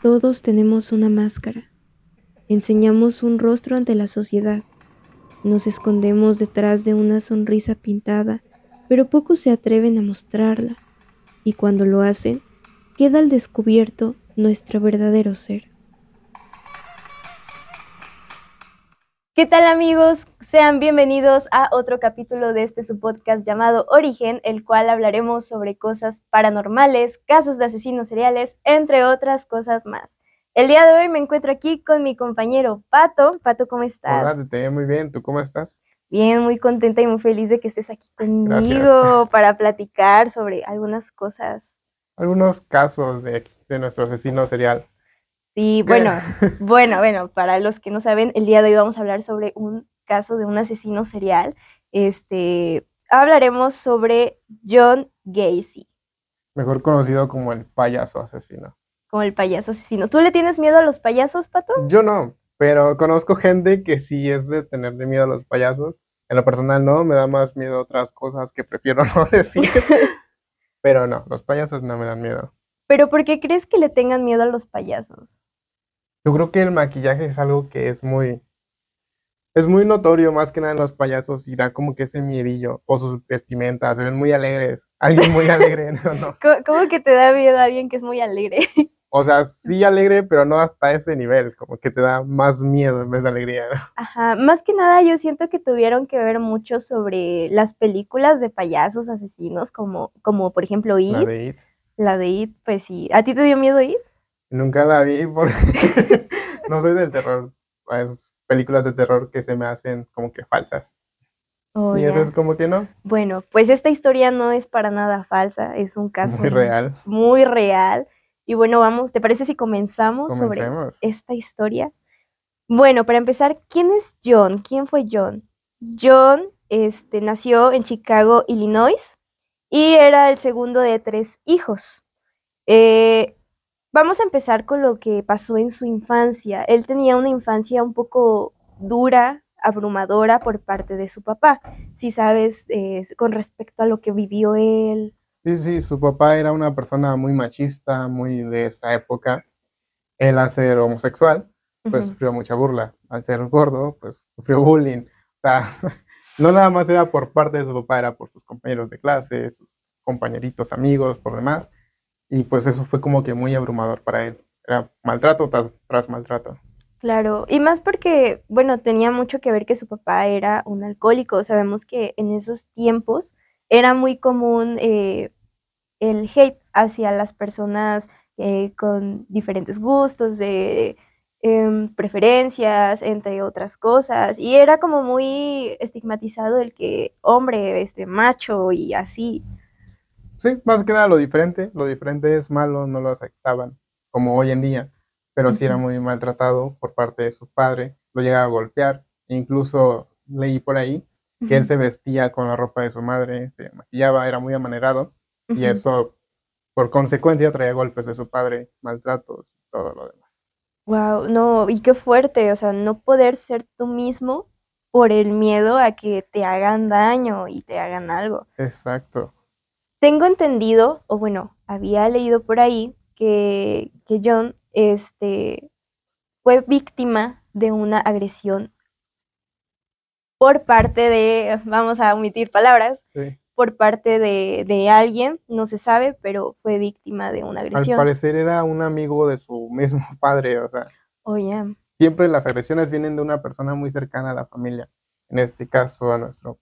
Todos tenemos una máscara. Enseñamos un rostro ante la sociedad. Nos escondemos detrás de una sonrisa pintada, pero pocos se atreven a mostrarla. Y cuando lo hacen, queda al descubierto nuestro verdadero ser. ¿Qué tal amigos? Sean bienvenidos a otro capítulo de este su podcast llamado Origen, el cual hablaremos sobre cosas paranormales, casos de asesinos seriales, entre otras cosas más. El día de hoy me encuentro aquí con mi compañero Pato. Pato, ¿cómo estás? Hola, te muy bien. ¿Tú cómo estás? Bien, muy contenta y muy feliz de que estés aquí conmigo para platicar sobre algunas cosas. Algunos casos de, de nuestro asesino serial. Sí, bueno, bueno, bueno, para los que no saben, el día de hoy vamos a hablar sobre un caso de un asesino serial, este, hablaremos sobre John Gacy. Mejor conocido como el payaso asesino. Como el payaso asesino. ¿Tú le tienes miedo a los payasos, Pato? Yo no, pero conozco gente que sí es de tenerle miedo a los payasos. En lo personal no, me da más miedo a otras cosas que prefiero no decir. pero no, los payasos no me dan miedo. ¿Pero por qué crees que le tengan miedo a los payasos? Yo creo que el maquillaje es algo que es muy es muy notorio más que nada en los payasos y da como que ese miedillo o sus vestimentas, se ven muy alegres. Alguien muy alegre, ¿no? ¿Cómo, que te da miedo a alguien que es muy alegre? O sea, sí alegre, pero no hasta ese nivel, como que te da más miedo en vez de alegría. Ajá, más que nada yo siento que tuvieron que ver mucho sobre las películas de payasos asesinos, como, como por ejemplo It. La de It. La de It, pues sí. ¿A ti te dio miedo It? Nunca la vi porque no soy del terror. Es películas de terror que se me hacen como que falsas. Oh, y eso es como que no. Bueno, pues esta historia no es para nada falsa, es un caso muy real. Muy real. Y bueno, vamos, ¿te parece si comenzamos sobre esta historia? Bueno, para empezar, ¿quién es John? ¿Quién fue John? John este, nació en Chicago, Illinois, y era el segundo de tres hijos. Eh, Vamos a empezar con lo que pasó en su infancia. Él tenía una infancia un poco dura, abrumadora por parte de su papá. Si sabes eh, con respecto a lo que vivió él. Sí, sí, su papá era una persona muy machista, muy de esa época. Él, al ser homosexual, pues sufrió mucha burla. Al ser gordo, pues sufrió bullying. O sea, no nada más era por parte de su papá, era por sus compañeros de clase, sus compañeritos, amigos, por demás. Y pues eso fue como que muy abrumador para él. Era maltrato tras, maltrato. Claro, y más porque, bueno, tenía mucho que ver que su papá era un alcohólico. Sabemos que en esos tiempos era muy común eh, el hate hacia las personas eh, con diferentes gustos, de em, preferencias, entre otras cosas. Y era como muy estigmatizado el que hombre, este macho y así. Sí, más que nada lo diferente. Lo diferente es malo, no lo aceptaban, como hoy en día. Pero sí era muy maltratado por parte de su padre. Lo llegaba a golpear. Incluso leí por ahí que él se vestía con la ropa de su madre, se maquillaba, era muy amanerado. Y eso, por consecuencia, traía golpes de su padre, maltratos y todo lo demás. Wow, no, y qué fuerte, o sea, no poder ser tú mismo por el miedo a que te hagan daño y te hagan algo. Exacto. Tengo entendido, o bueno, había leído por ahí que, que John este, fue víctima de una agresión por parte de, vamos a omitir palabras, por parte de, de, alguien, no se sabe, pero fue víctima de una agresión. Al parecer era un amigo de su mismo padre, o sea. Oye. Siempre las agresiones vienen de una persona muy cercana a la familia, en este caso a nuestro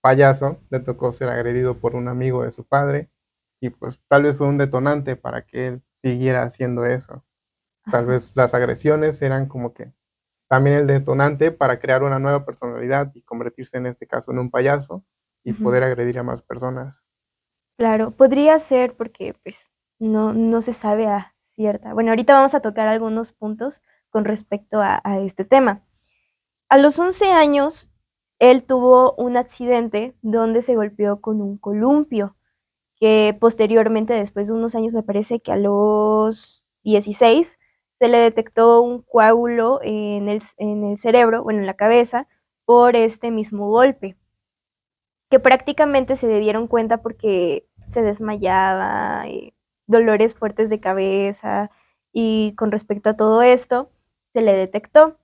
payaso le tocó ser agredido por un amigo de su padre y pues tal vez fue un detonante para que él siguiera haciendo eso. Tal vez las agresiones eran como que también el detonante para crear una nueva personalidad y convertirse en este caso en un payaso y poder agredir a más personas. Claro, podría ser porque pues no, no se sabe a cierta. Bueno, ahorita vamos a tocar algunos puntos con respecto a, a este tema. A los 11 años, él tuvo un accidente donde se golpeó con un columpio, que posteriormente, después de unos años, me parece que a los 16, se le detectó un coágulo en el, en el cerebro, bueno, en la cabeza, por este mismo golpe, que prácticamente se le dieron cuenta porque se desmayaba, eh, dolores fuertes de cabeza, y con respecto a todo esto, se le detectó.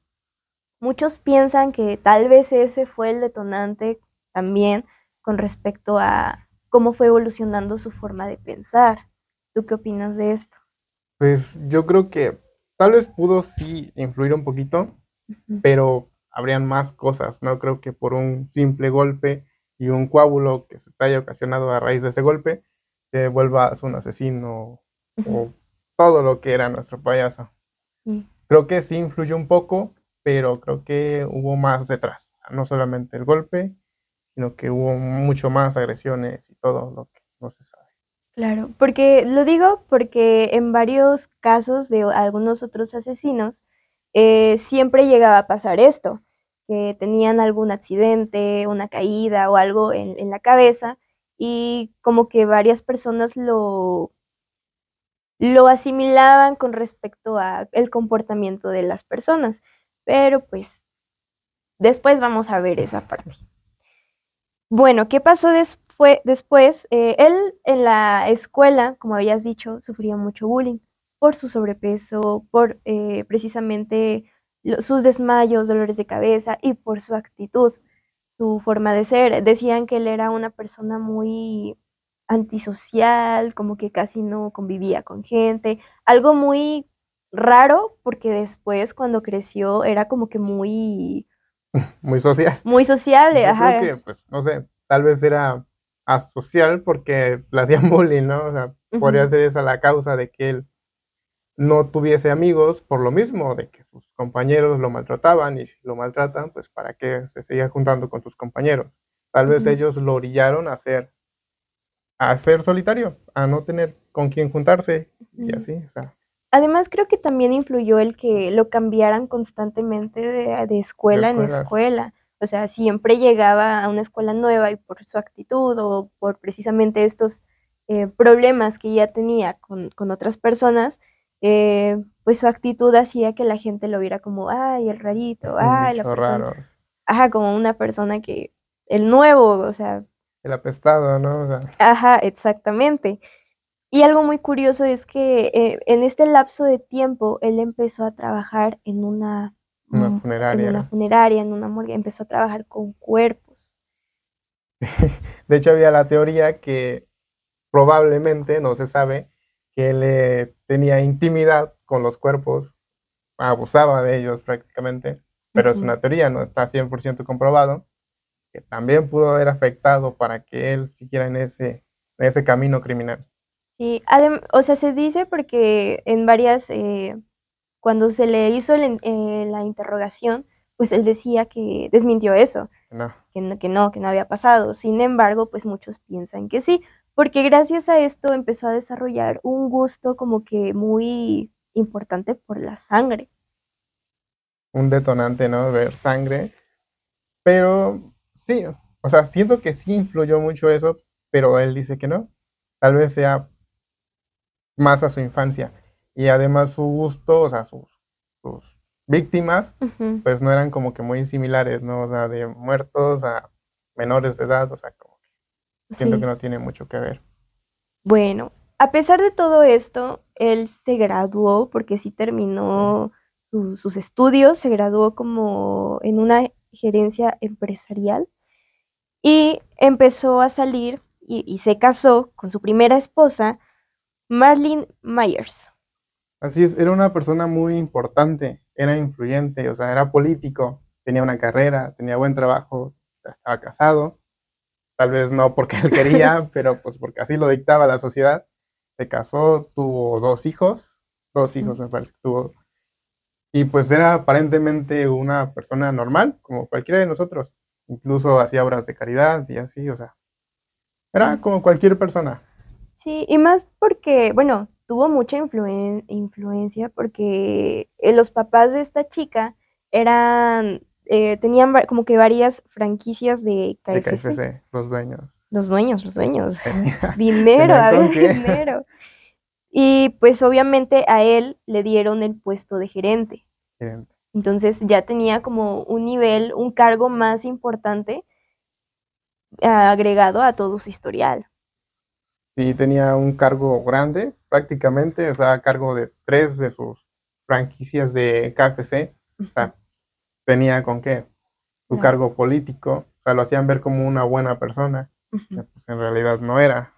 Muchos piensan que tal vez ese fue el detonante también con respecto a cómo fue evolucionando su forma de pensar. ¿Tú qué opinas de esto? Pues yo creo que tal vez pudo sí influir un poquito, pero habrían más cosas, ¿no? Creo que por un simple golpe y un coágulo que se te haya ocasionado a raíz de ese golpe, te vuelvas un asesino o todo lo que era nuestro payaso. Creo que sí influyó un poco, pero creo que hubo más detrás. no solamente el golpe, sino que hubo mucho más agresiones y todo lo que no se sabe. Claro, porque lo digo porque en varios casos de algunos otros asesinos eh, siempre llegaba a pasar esto, que tenían algún accidente, una caída o algo en, en la cabeza y como que varias personas lo, lo asimilaban con respecto a el comportamiento de las personas. Pero pues después vamos a ver esa parte. Bueno, ¿qué pasó después? después? Eh, él en la escuela, como habías dicho, sufría mucho bullying por su sobrepeso, por eh, precisamente sus desmayos, dolores de cabeza y por su actitud, su forma de ser. Decían que él era una persona muy antisocial, como que casi no convivía con gente, algo muy raro porque después cuando creció era como que muy... Muy social. Muy sociable, Yo ajá. Creo que, pues, no sé, tal vez era asocial porque le hacían bullying, ¿no? O sea, podría ser esa la causa de que él no tuviese amigos por lo mismo, de que sus compañeros lo maltrataban y si lo maltratan, pues para qué se seguía juntando con sus compañeros. Tal vez ellos lo orillaron a ser, a ser solitario, a no tener con quién juntarse y así, o sea. Además, creo que también influyó el que lo cambiaran constantemente de, escuela en escuela. O sea, siempre llegaba a una escuela nueva y por su actitud o por precisamente estos eh, problemas que ya tenía con, con otras personas, eh, pues su actitud hacía que la gente lo viera como, ay, el rarito, ay, la persona. Ajá, como una persona que, el nuevo, o sea. El apestado, ¿no? Ajá, exactamente. Y algo muy curioso es que eh, en este lapso de tiempo él empezó a trabajar en una, una funeraria. En una funeraria, en una morgue, empezó a trabajar con cuerpos. de hecho, había la teoría que probablemente, no se sabe, que él eh, tenía intimidad con los cuerpos, abusaba de ellos prácticamente, pero es una teoría, no está 100% comprobado, que también pudo haber afectado para que él siguiera en ese, en ese camino criminal. Sí, o sea, se dice porque en varias, eh, cuando se le hizo eh, la interrogación, pues él decía que desmintió eso, Que, no, que no, que no había pasado. Sin embargo, pues muchos piensan que sí, porque gracias a esto empezó a desarrollar un gusto como que muy importante por la sangre. Un detonante, ¿no? Ver sangre. Pero sí, o sea, siento que sí influyó mucho eso, pero él dice que no. Tal vez sea más a su infancia. Y además su gusto, o sea, sus, sus víctimas, pues no eran como que muy similares, ¿no? O sea, de muertos a menores de edad, o sea, como Siento que no tiene mucho que ver. Bueno, a pesar de todo esto, él se graduó porque sí terminó sus estudios, se graduó como en una gerencia empresarial y empezó a salir y, se casó con su primera esposa, Marlene Myers. Así es, era una persona muy importante, era influyente, o sea, era político, tenía una carrera, tenía buen trabajo, estaba casado tal vez no porque él quería, pero pues porque así lo dictaba la sociedad. Se casó, tuvo dos hijos, dos hijos me parece que tuvo. Y pues era aparentemente una persona normal, como cualquiera de nosotros. Incluso hacía obras de caridad y así, o sea, era como cualquier persona. Sí, y más porque, bueno, tuvo mucha influencia porque eh, los papás de esta chica eran eh, tenían como que varias franquicias de KFC. De KFC, los dueños. Los dueños, los dueños. dinero, dinero. Y pues obviamente a él le dieron el puesto de gerente. gerente. Entonces ya tenía como un nivel, un cargo más importante agregado a todo su historial. Sí, tenía un cargo grande, prácticamente, estaba a cargo de tres de sus franquicias de KFC. O sea, tenía con qué su cargo político, o sea, lo hacían ver como una buena persona, pues en realidad no era.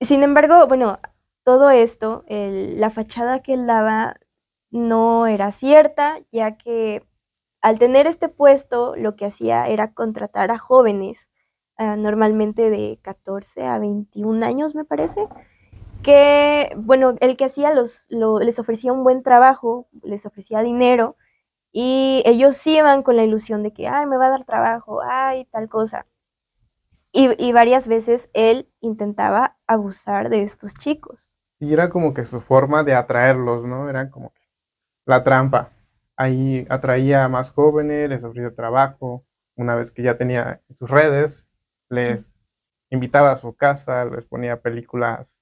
Sin embargo, bueno, todo esto, la fachada que él daba no era cierta, ya que al tener este puesto lo que hacía era contratar a jóvenes, ah, normalmente de 14 a 21 años me parece, que, bueno, el que hacía los, les ofrecía un buen trabajo, les ofrecía dinero, y ellos iban con la ilusión de que, ay, me va a dar trabajo, ay, tal cosa. Y, y varias veces él intentaba abusar de estos chicos. Y era como que su forma de atraerlos, ¿no? Era como la trampa. Ahí atraía a más jóvenes, les ofrecía trabajo. Una vez que ya tenía sus redes, les invitaba a su casa, les ponía películas,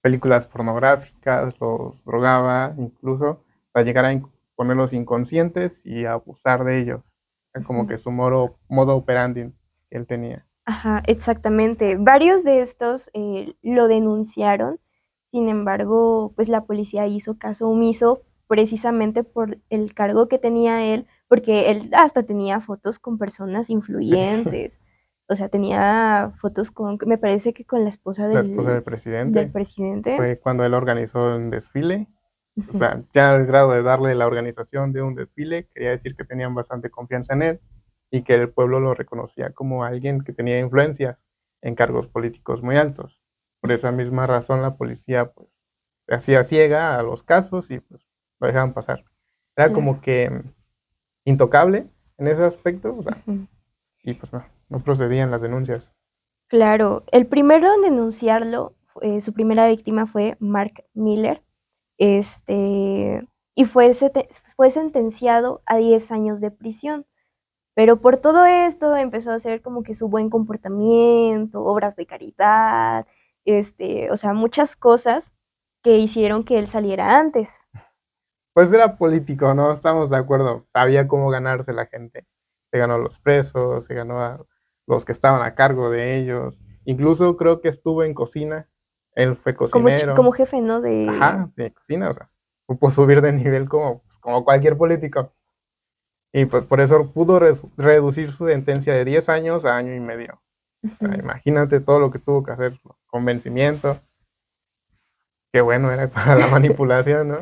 películas pornográficas, los drogaba incluso, para llegar a ponerlos inconscientes y abusar de ellos. Era como que su modo, modo operandi que él tenía. Ajá, exactamente. Varios de estos eh, lo denunciaron, sin embargo, pues la policía hizo caso omiso precisamente por el cargo que tenía él, porque él hasta tenía fotos con personas influyentes. O sea, tenía fotos con, me parece que con la esposa del, la esposa del presidente. Del presidente. Fue cuando él organizó un desfile. O sea, ya al grado de darle la organización de un desfile, quería decir que tenían bastante confianza en él y que el pueblo lo reconocía como alguien que tenía influencias en cargos políticos muy altos. Por esa misma razón la policía pues hacía ciega a los casos y pues lo dejaban pasar. Era como que intocable en ese aspecto, o sea, y pues no, no procedían las denuncias. Claro, el primero en denunciarlo, eh, su primera víctima fue Mark Miller, este, y fue, fue sentenciado a 10 años de prisión. Pero por todo esto empezó a hacer como que su buen comportamiento, obras de caridad, este, o sea, muchas cosas que hicieron que él saliera antes pues era político, ¿no? Estamos de acuerdo. Sabía cómo ganarse la gente. Se ganó a los presos, se ganó a los que estaban a cargo de ellos. Incluso creo que estuvo en cocina. Él fue cocinero. Como, jefe, ¿no? De... Ajá, de cocina. O sea, supo subir de nivel como, pues, como cualquier político. Y pues por eso pudo reducir su sentencia de 10 años a año y medio. imagínate todo lo que tuvo que hacer, convencimiento. Qué bueno era para la manipulación, ¿no?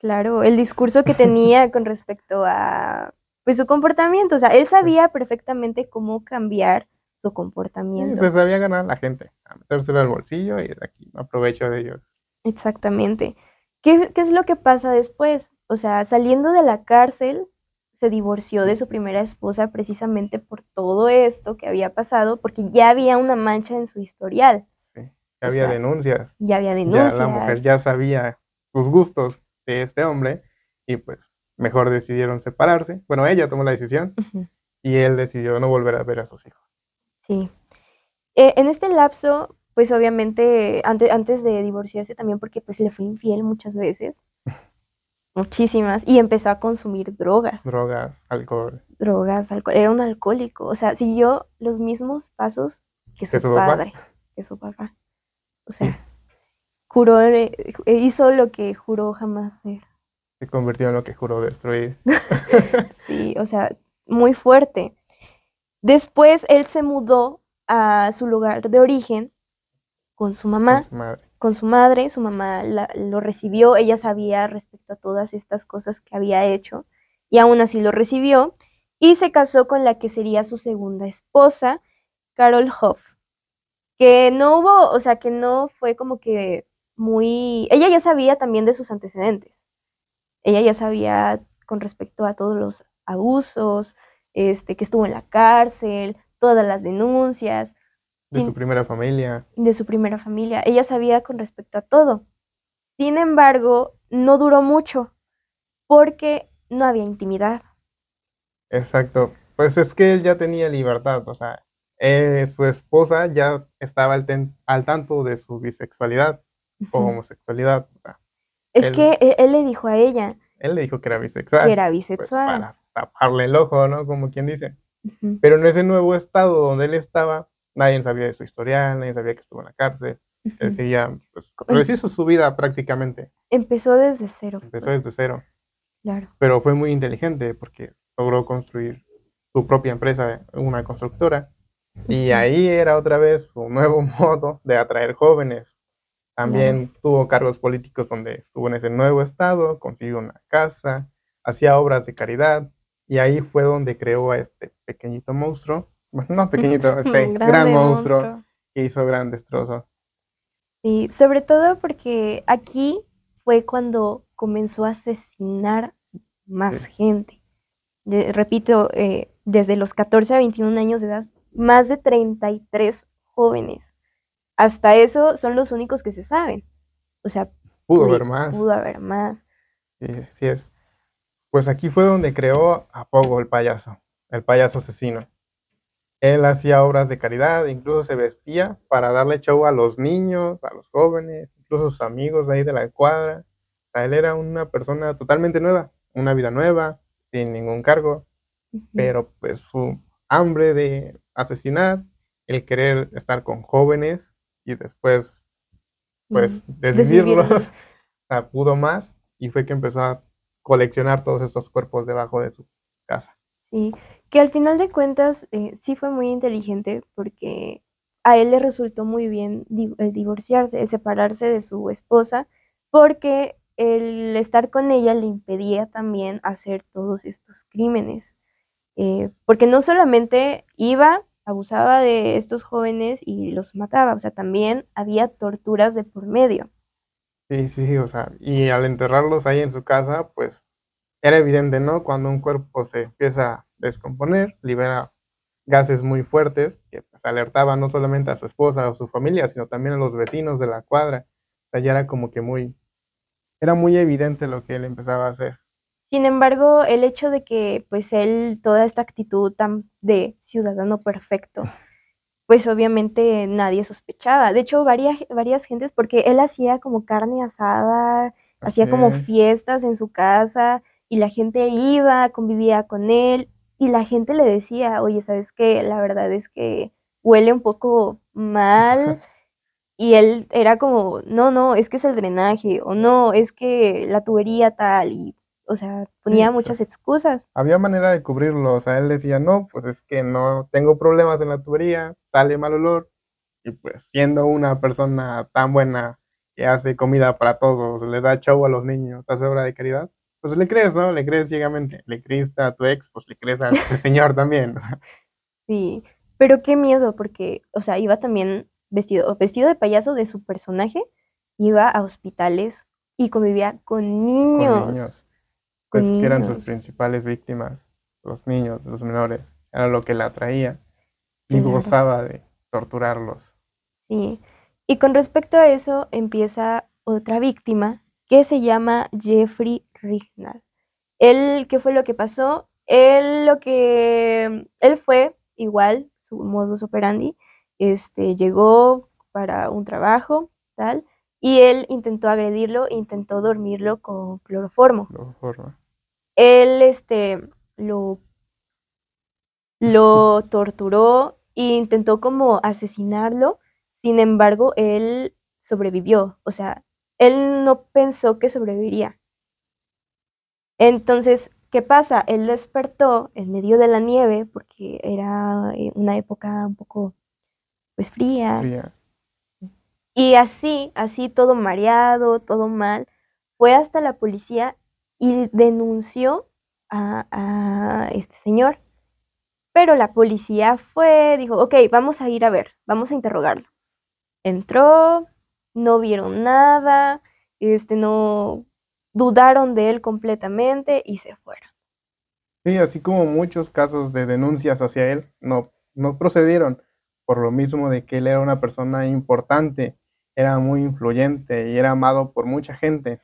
Claro, el discurso que tenía con respecto a pues su comportamiento, o sea, él sabía perfectamente cómo cambiar su comportamiento. Sí, se sabía ganar a la gente, a metérselo al bolsillo y de aquí aprovecho de ellos. Exactamente. ¿Qué, ¿Qué es lo que pasa después? O sea, saliendo de la cárcel, se divorció de su primera esposa precisamente por todo esto que había pasado, porque ya había una mancha en su historial. Sí, ya había denuncias. Ya había denuncias. Ya la mujer ya sabía sus gustos, de este hombre y pues mejor decidieron separarse. Bueno, ella tomó la decisión y él decidió no volver a ver a sus hijos. Sí. Eh, en este lapso, pues obviamente antes, antes de divorciarse también porque pues le fue infiel muchas veces. Muchísimas. Y empezó a consumir drogas. Drogas, alcohol. Drogas, alcohol. Era un alcohólico. O sea, siguió los mismos pasos que su, padre, que su papá. O sea, juró, eh, hizo lo que juró jamás ser. Se convirtió en lo que juró destruir. sí, o sea, muy fuerte. Después él se mudó a su lugar de origen con su mamá, con su madre, su, mamá lo recibió, ella sabía respecto a todas estas cosas que había hecho y aún así lo recibió y se casó con la que sería su segunda esposa, Carol Hoff, que no hubo, o sea, que no fue como que muy... Ella ya sabía también de sus antecedentes. Ella ya sabía con respecto a todos los abusos, este, que estuvo en la cárcel, todas las denuncias. De su primera familia. De su primera familia. Ella sabía con respecto a todo. Sin embargo, no duró mucho porque no había intimidad. Exacto. Pues es que él ya tenía libertad, o sea, eh, su esposa ya estaba al tanto de su bisexualidad o homosexualidad. O sea, es que él, le dijo a ella. Él le dijo que era bisexual. Que era pues, bisexual. para taparle el ojo, ¿no? Como quien dice. Pero en ese nuevo estado donde él estaba, nadie sabía de su historial, nadie sabía que estuvo en la cárcel. Él seguía, pues, rehizo su vida prácticamente. Empezó desde cero. Empezó desde cero. Claro. Pero fue muy inteligente porque logró construir su propia empresa, una constructora. Y ahí era otra vez su nuevo modo de atraer jóvenes. También tuvo cargos políticos donde estuvo en ese nuevo estado, consiguió una casa, hacía obras de caridad. Y ahí fue donde creó a este pequeñito monstruo, bueno, no pequeñito, este gran monstruo, que hizo gran destrozo. Sí, sobre todo porque aquí fue cuando comenzó a asesinar más gente. repito, eh, desde los 14 a 21 años de edad, más de 33 jóvenes. Hasta eso son los únicos que se saben. O sea, pudo haber más. Pudo haber más. Sí, sí es. Pues aquí fue donde creó a Pogo el payaso, el payaso asesino. Él hacía obras de caridad, incluso se vestía para darle show a los niños, a los jóvenes, incluso a sus amigos ahí de la cuadra. O sea, él era una persona totalmente nueva, una vida nueva, sin ningún cargo, pero pues su hambre de asesinar, el querer estar con jóvenes y después, pues, desvivirlos, o sea, pudo más y fue que empezó a coleccionar todos estos cuerpos debajo de su casa. Sí, que al final de cuentas eh, sí fue muy inteligente porque a él le resultó muy bien el divorciarse, el separarse de su esposa, porque el estar con ella le impedía también hacer todos estos crímenes. Eh, porque no solamente iba, abusaba de estos jóvenes y los mataba, o sea, también había torturas de por medio. Sí, sí, o sea, y al enterrarlos ahí en su casa, pues era evidente, ¿no? Cuando un cuerpo se empieza a descomponer, libera gases muy fuertes que pues, alertaban no solamente a su esposa o su familia, sino también a los vecinos de la cuadra. O sea, ya era como que muy, era muy evidente lo que él empezaba a hacer. Sin embargo, el hecho de que pues él, toda esta actitud tan de ciudadano perfecto, pues obviamente nadie sospechaba. De hecho, varias, varias gentes, porque él hacía como carne asada, hacía como fiestas en su casa y la gente iba, convivía con él y la gente le decía, oye, ¿sabes qué? La verdad es que huele un poco mal. Y él era como, no, no, es que es el drenaje, o no, es que la tubería tal, y, o sea, ponía muchas excusas. Había manera de cubrirlo, o sea, él decía, no, pues es que no tengo problemas en la tubería, sale mal olor, y pues siendo una persona tan buena que hace comida para todos, le da show a los niños, hace obra de caridad, pues le crees, ¿no? Le crees ciegamente, le crees a tu ex, pues le crees a ese señor también. Sí, pero qué miedo, porque, o sea, iba también vestido, vestido de payaso de su personaje, iba a hospitales y convivía con niños. Con niños. Pues que eran sus principales víctimas, los niños, los menores, era lo que la atraía y gozaba de torturarlos. Sí, y con respecto a eso empieza otra víctima que se llama Jeffrey Rignall. Él, ¿qué fue lo que pasó? Él lo que, él fue igual, su modus operandi, este, llegó para un trabajo, tal, y él intentó agredirlo, intentó dormirlo con cloroformo. Él, este, lo, lo torturó e intentó como asesinarlo, sin embargo, él sobrevivió, o sea, él no pensó que sobreviviría. Entonces, ¿qué pasa? Él despertó en medio de la nieve porque era eh, una época un poco pues fría. Y así, así todo mareado, todo mal, fue hasta la policía y denunció a, este señor. Pero la policía fue, dijo, ok, vamos a ir a ver, vamos a interrogarlo. Entró, no vieron nada, este, no dudaron de él completamente y se fueron. Sí, así como muchos casos de denuncias hacia él no, no procedieron por lo mismo de que él era una persona importante, era muy influyente y era amado por mucha gente,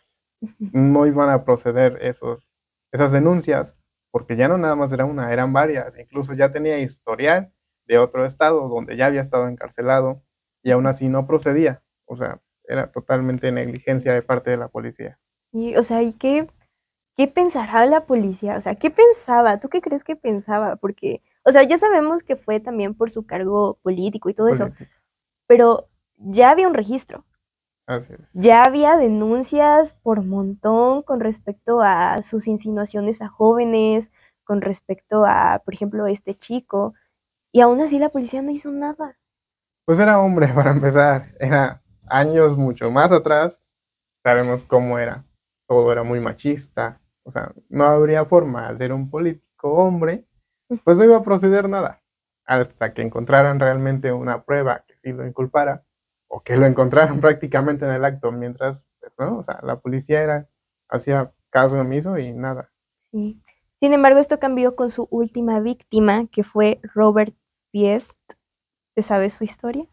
no iban a proceder esos, esas denuncias, porque ya no nada más era una, eran varias, incluso ya tenía historial de otro estado donde ya había estado encarcelado y aún así no procedía, o sea, era totalmente negligencia de parte de la policía. Y, o sea, ¿y qué, qué pensará la policía? O sea, ¿qué pensaba? ¿Tú qué crees que pensaba? Porque O sea, ya sabemos que fue también por su cargo político y todo eso, pero ya había un registro. Así es. Ya había denuncias por montón con respecto a sus insinuaciones a jóvenes, con respecto a, por ejemplo, este chico, y aún así la policía no hizo nada. Pues era hombre para empezar, era años mucho más atrás, sabemos cómo era, todo era muy machista, o sea, no habría forma al ser un político hombre, pues no iba a proceder nada, hasta que encontraran realmente una prueba que sí lo inculpara, o que lo encontraran prácticamente en el acto, mientras, ¿no? O sea, la policía era, hacía caso omiso y nada. Sí. Sin embargo, esto cambió con su última víctima, que fue Robert Piest. ¿Te sabes su historia?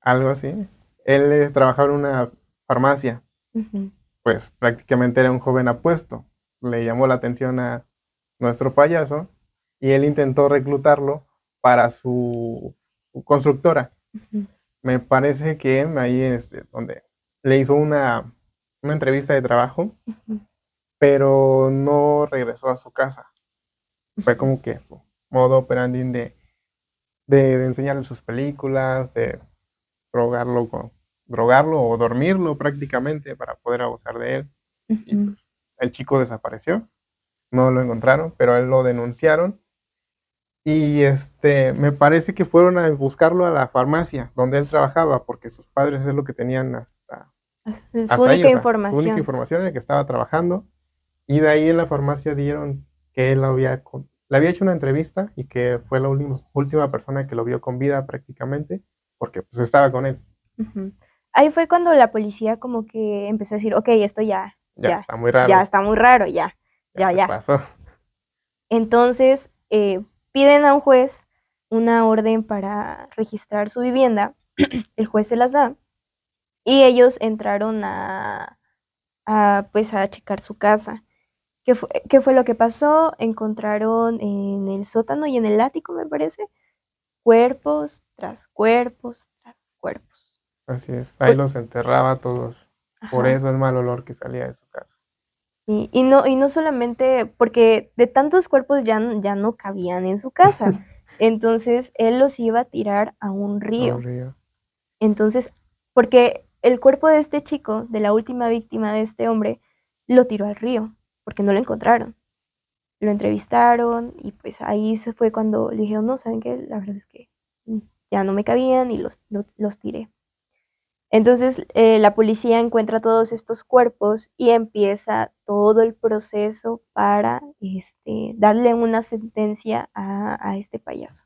Algo así. Él eh, trabajaba en una farmacia, pues prácticamente era un joven apuesto. Le llamó la atención a nuestro payaso y él intentó reclutarlo para su, constructora. Me parece que ahí este, donde le hizo una, una entrevista de trabajo, pero no regresó a su casa. Fue como que su modo operandi de, de, de enseñarle sus películas, de drogarlo, con- drogarlo o dormirlo prácticamente para poder abusar de él. Y pues el chico desapareció, no lo encontraron, pero a él lo denunciaron. Y este, me parece que fueron a buscarlo a la farmacia donde él trabajaba, porque sus padres es lo que tenían hasta, su hasta ahí, única o sea, su única información en la que estaba trabajando. Y de ahí en la farmacia dieron que él había, le había hecho una entrevista y que fue la última, última persona que lo vio con vida prácticamente, porque pues estaba con él. Ahí fue cuando la policía como que empezó a decir, ok, esto ya, Ya, Ya, está muy raro. ya está muy raro, ya. ya, se ya. pasó. Entonces eh, piden a un juez una orden para registrar su vivienda, el juez se las da y ellos entraron a, a, pues a checar su casa. ¿Qué fue, qué fue lo que pasó? Encontraron en el sótano y en el ático, me parece, cuerpos tras cuerpos tras cuerpos. Así es, ahí los enterraba todos. Por eso el mal olor que salía de su casa. Sí, y no, y no solamente porque de tantos cuerpos ya, ya no cabían en su casa. Entonces él los iba a tirar a un a río. un río. Entonces, porque el cuerpo de este chico, de la última víctima de este hombre, lo tiró al río, porque no lo encontraron. Lo entrevistaron y pues ahí se fue cuando le dijeron, no, ¿saben qué? La verdad es que ya no me cabían y los, los, los tiré. Entonces eh, la policía encuentra todos estos cuerpos y empieza todo el proceso para este, darle una sentencia a, a este payaso.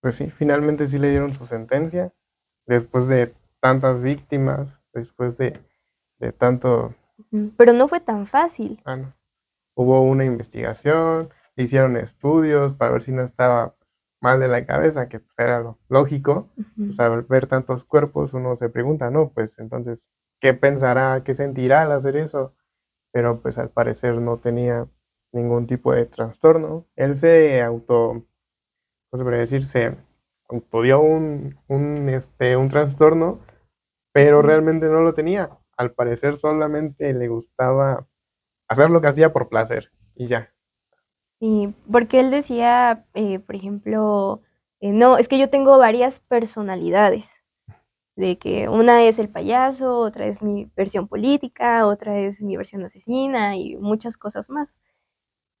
Pues sí, finalmente sí le dieron su sentencia, después de tantas víctimas, después de, de tanto, Pero no fue tan fácil. ah, no. hubo una investigación, hicieron estudios para ver si no estaba mal de la cabeza, que pues era lo lógico, pues al ver tantos cuerpos uno se pregunta, no, pues entonces, ¿qué pensará, qué sentirá al hacer eso? Pero pues al parecer no tenía ningún tipo de trastorno. Él se auto, ¿cómo se decir? Se autodió un, un, este, un trastorno, pero realmente no lo tenía. Al parecer solamente le gustaba hacer lo que hacía por placer y ya. Sí, porque él decía, eh, por ejemplo, eh, no, es que yo tengo varias personalidades, de que una es el payaso, otra es mi versión política, otra es mi versión asesina y muchas cosas más.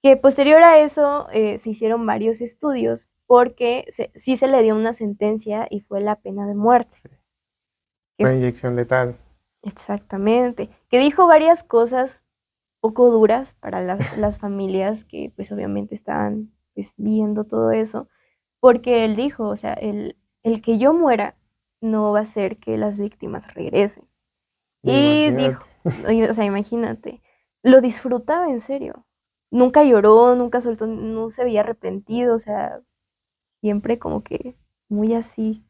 Que posterior a eso eh, se hicieron varios estudios porque se- sí se le dio una sentencia y fue la pena de muerte. Una inyección letal. Exactamente. Que dijo varias cosas poco duras para las, las familias que pues obviamente estaban pues viendo todo eso, porque él dijo, o sea, el, el que yo muera no va a hacer que las víctimas regresen. Y Imagínate. dijo, o sea, imagínate, lo disfrutaba en serio. Nunca lloró, nunca soltó, no se veía arrepentido, o sea, siempre como que muy así.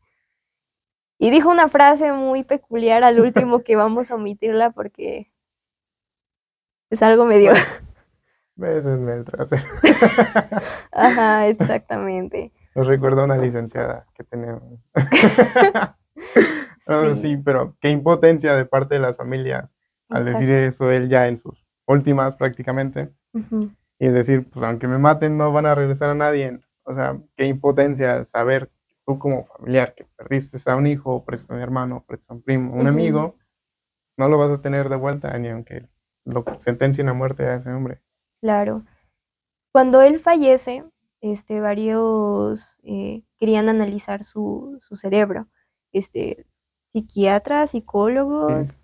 Y dijo una frase muy peculiar al último que vamos a omitirla porque es algo medio... Bésenme el trasero. Ajá, exactamente. Nos recuerda a una licenciada que tenemos. Sí. sí, pero qué impotencia de parte de las familias al decir eso él ya en sus últimas prácticamente Ujú. y decir, pues aunque me maten no van a regresar a nadie. O sea, qué impotencia saber tú como familiar que perdiste a un hijo, perdiste a un hermano, perdiste a un primo, un amigo, no lo vas a tener de vuelta ni aunque lo sentencien a muerte a ese hombre. Claro. Cuando él fallece, este, varios eh, querían analizar su, su, cerebro. Este, psiquiatras, psicólogos.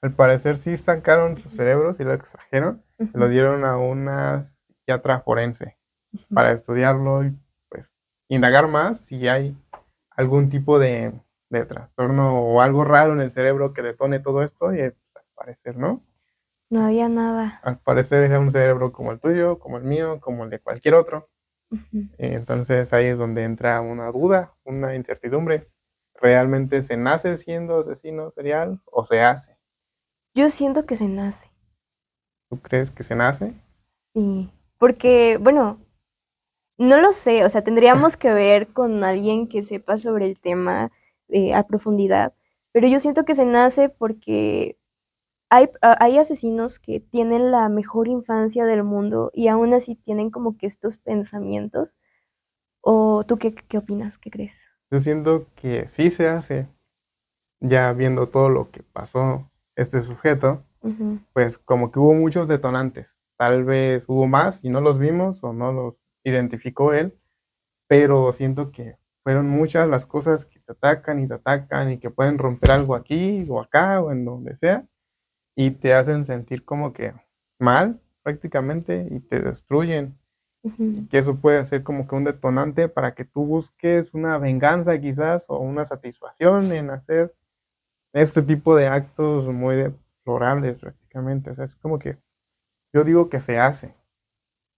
Al parecer sí sacaron su cerebro, sí lo extrajeron, se lo dieron a una psiquiatra forense para estudiarlo y pues indagar más si hay algún tipo de, de, trastorno o algo raro en el cerebro que detone todo esto y pues, al parecer no. No había nada. Al parecer era un cerebro como el tuyo, como el mío, como el de cualquier otro. Entonces ahí es donde entra una duda, una incertidumbre. ¿Realmente se nace siendo asesino serial o se hace? Yo siento que se nace. ¿Tú crees que se nace? Sí, porque, bueno, no lo sé, o sea, tendríamos que ver con alguien que sepa sobre el tema eh, a profundidad, pero yo siento que se nace porque hay, hay, asesinos que tienen la mejor infancia del mundo y aún así tienen como que estos pensamientos. ¿O tú qué, qué opinas? ¿Qué crees? Yo siento que sí se hace, ya viendo todo lo que pasó este sujeto, pues como que hubo muchos detonantes. Tal vez hubo más y no los vimos o no los identificó él, pero siento que fueron muchas las cosas que te atacan y te atacan y que pueden romper algo aquí o acá o en donde sea y te hacen sentir como que mal prácticamente y te destruyen. Que eso puede ser como que un detonante para que tú busques una venganza quizás o una satisfacción en hacer este tipo de actos muy deplorables prácticamente. O sea, es como que yo digo que se hace.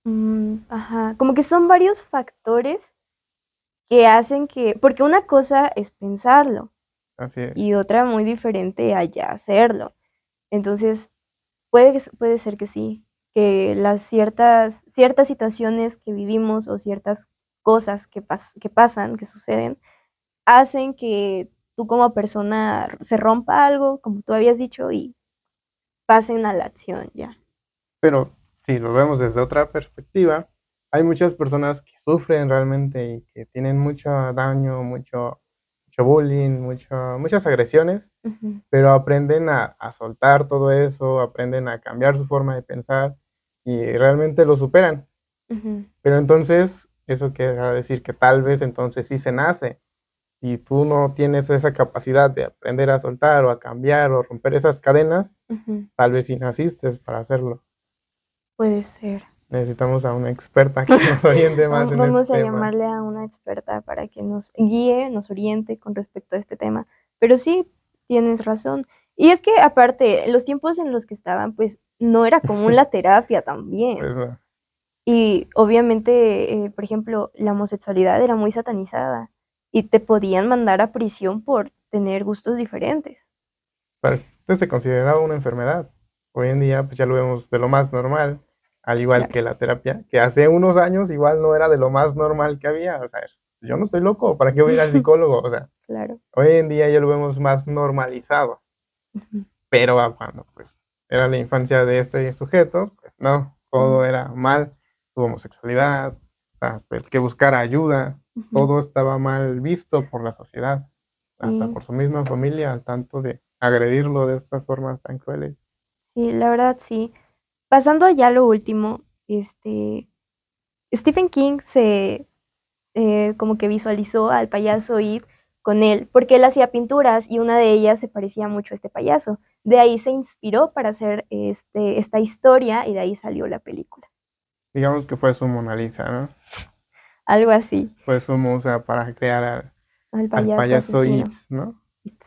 Mm, ajá, como que son varios factores que hacen que, porque una cosa es pensarlo. Así es. Y otra muy diferente a ya hacerlo. Entonces, puede, puede ser que sí, que las ciertas, ciertas situaciones que vivimos o ciertas cosas que, que pasan, que suceden, hacen que tú como persona se rompa algo, como tú habías dicho, y pasen a la acción ya. Pero si lo vemos desde otra perspectiva, hay muchas personas que sufren realmente y que tienen mucho daño, mucho, mucho bullying, mucho, muchas agresiones, pero aprenden a, soltar todo eso, aprenden a cambiar su forma de pensar y realmente lo superan. Pero entonces, eso quiere decir que tal vez entonces sí se nace si tú no tienes esa capacidad de aprender a soltar o a cambiar o romper esas cadenas, tal vez si naciste para hacerlo. Puede ser. Necesitamos a una experta que nos oriente más. Vamos este a llamarle a una experta para que nos guíe, nos oriente con respecto a este tema. Pero sí, tienes razón. Y es que aparte, los tiempos en los que estaban, pues no era común la terapia también. Pues y obviamente, eh, por ejemplo, la homosexualidad era muy satanizada y te podían mandar a prisión por tener gustos diferentes. Entonces se consideraba una enfermedad. Hoy en día pues ya lo vemos de lo más normal, al igual que la terapia, que hace unos años igual no era de lo más normal que había. O sea, yo no estoy loco, ¿para qué voy a ir al psicólogo? O sea, claro. hoy en día ya lo vemos más normalizado. Pero cuando pues era la infancia de este sujeto, pues no, todo era mal, su homosexualidad, o sea, el que buscara ayuda, todo estaba mal visto por la sociedad, hasta por su misma familia, al tanto de agredirlo de estas formas tan crueles. Sí, la verdad sí. Pasando ya a lo último, este Stephen King se eh, como que visualizó al payaso Id con él, porque él hacía pinturas y una de ellas se parecía mucho a este payaso. De ahí se inspiró para hacer este, esta historia y de ahí salió la película. Digamos que fue su Mona Lisa, ¿no? algo así. Pues su musa para crear al, payaso, ¿no? Sí.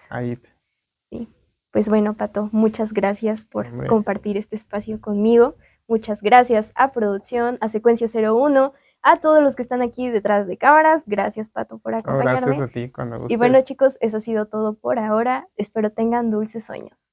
Pues bueno, Pato, muchas gracias por compartir este espacio conmigo. Muchas gracias a Producción, a Secuencia 01, a todos los que están aquí detrás de cámaras. Gracias, Pato, por acompañarme. gracias a ti, cuando Y bueno, chicos, eso ha sido todo por ahora. Espero tengan dulces sueños.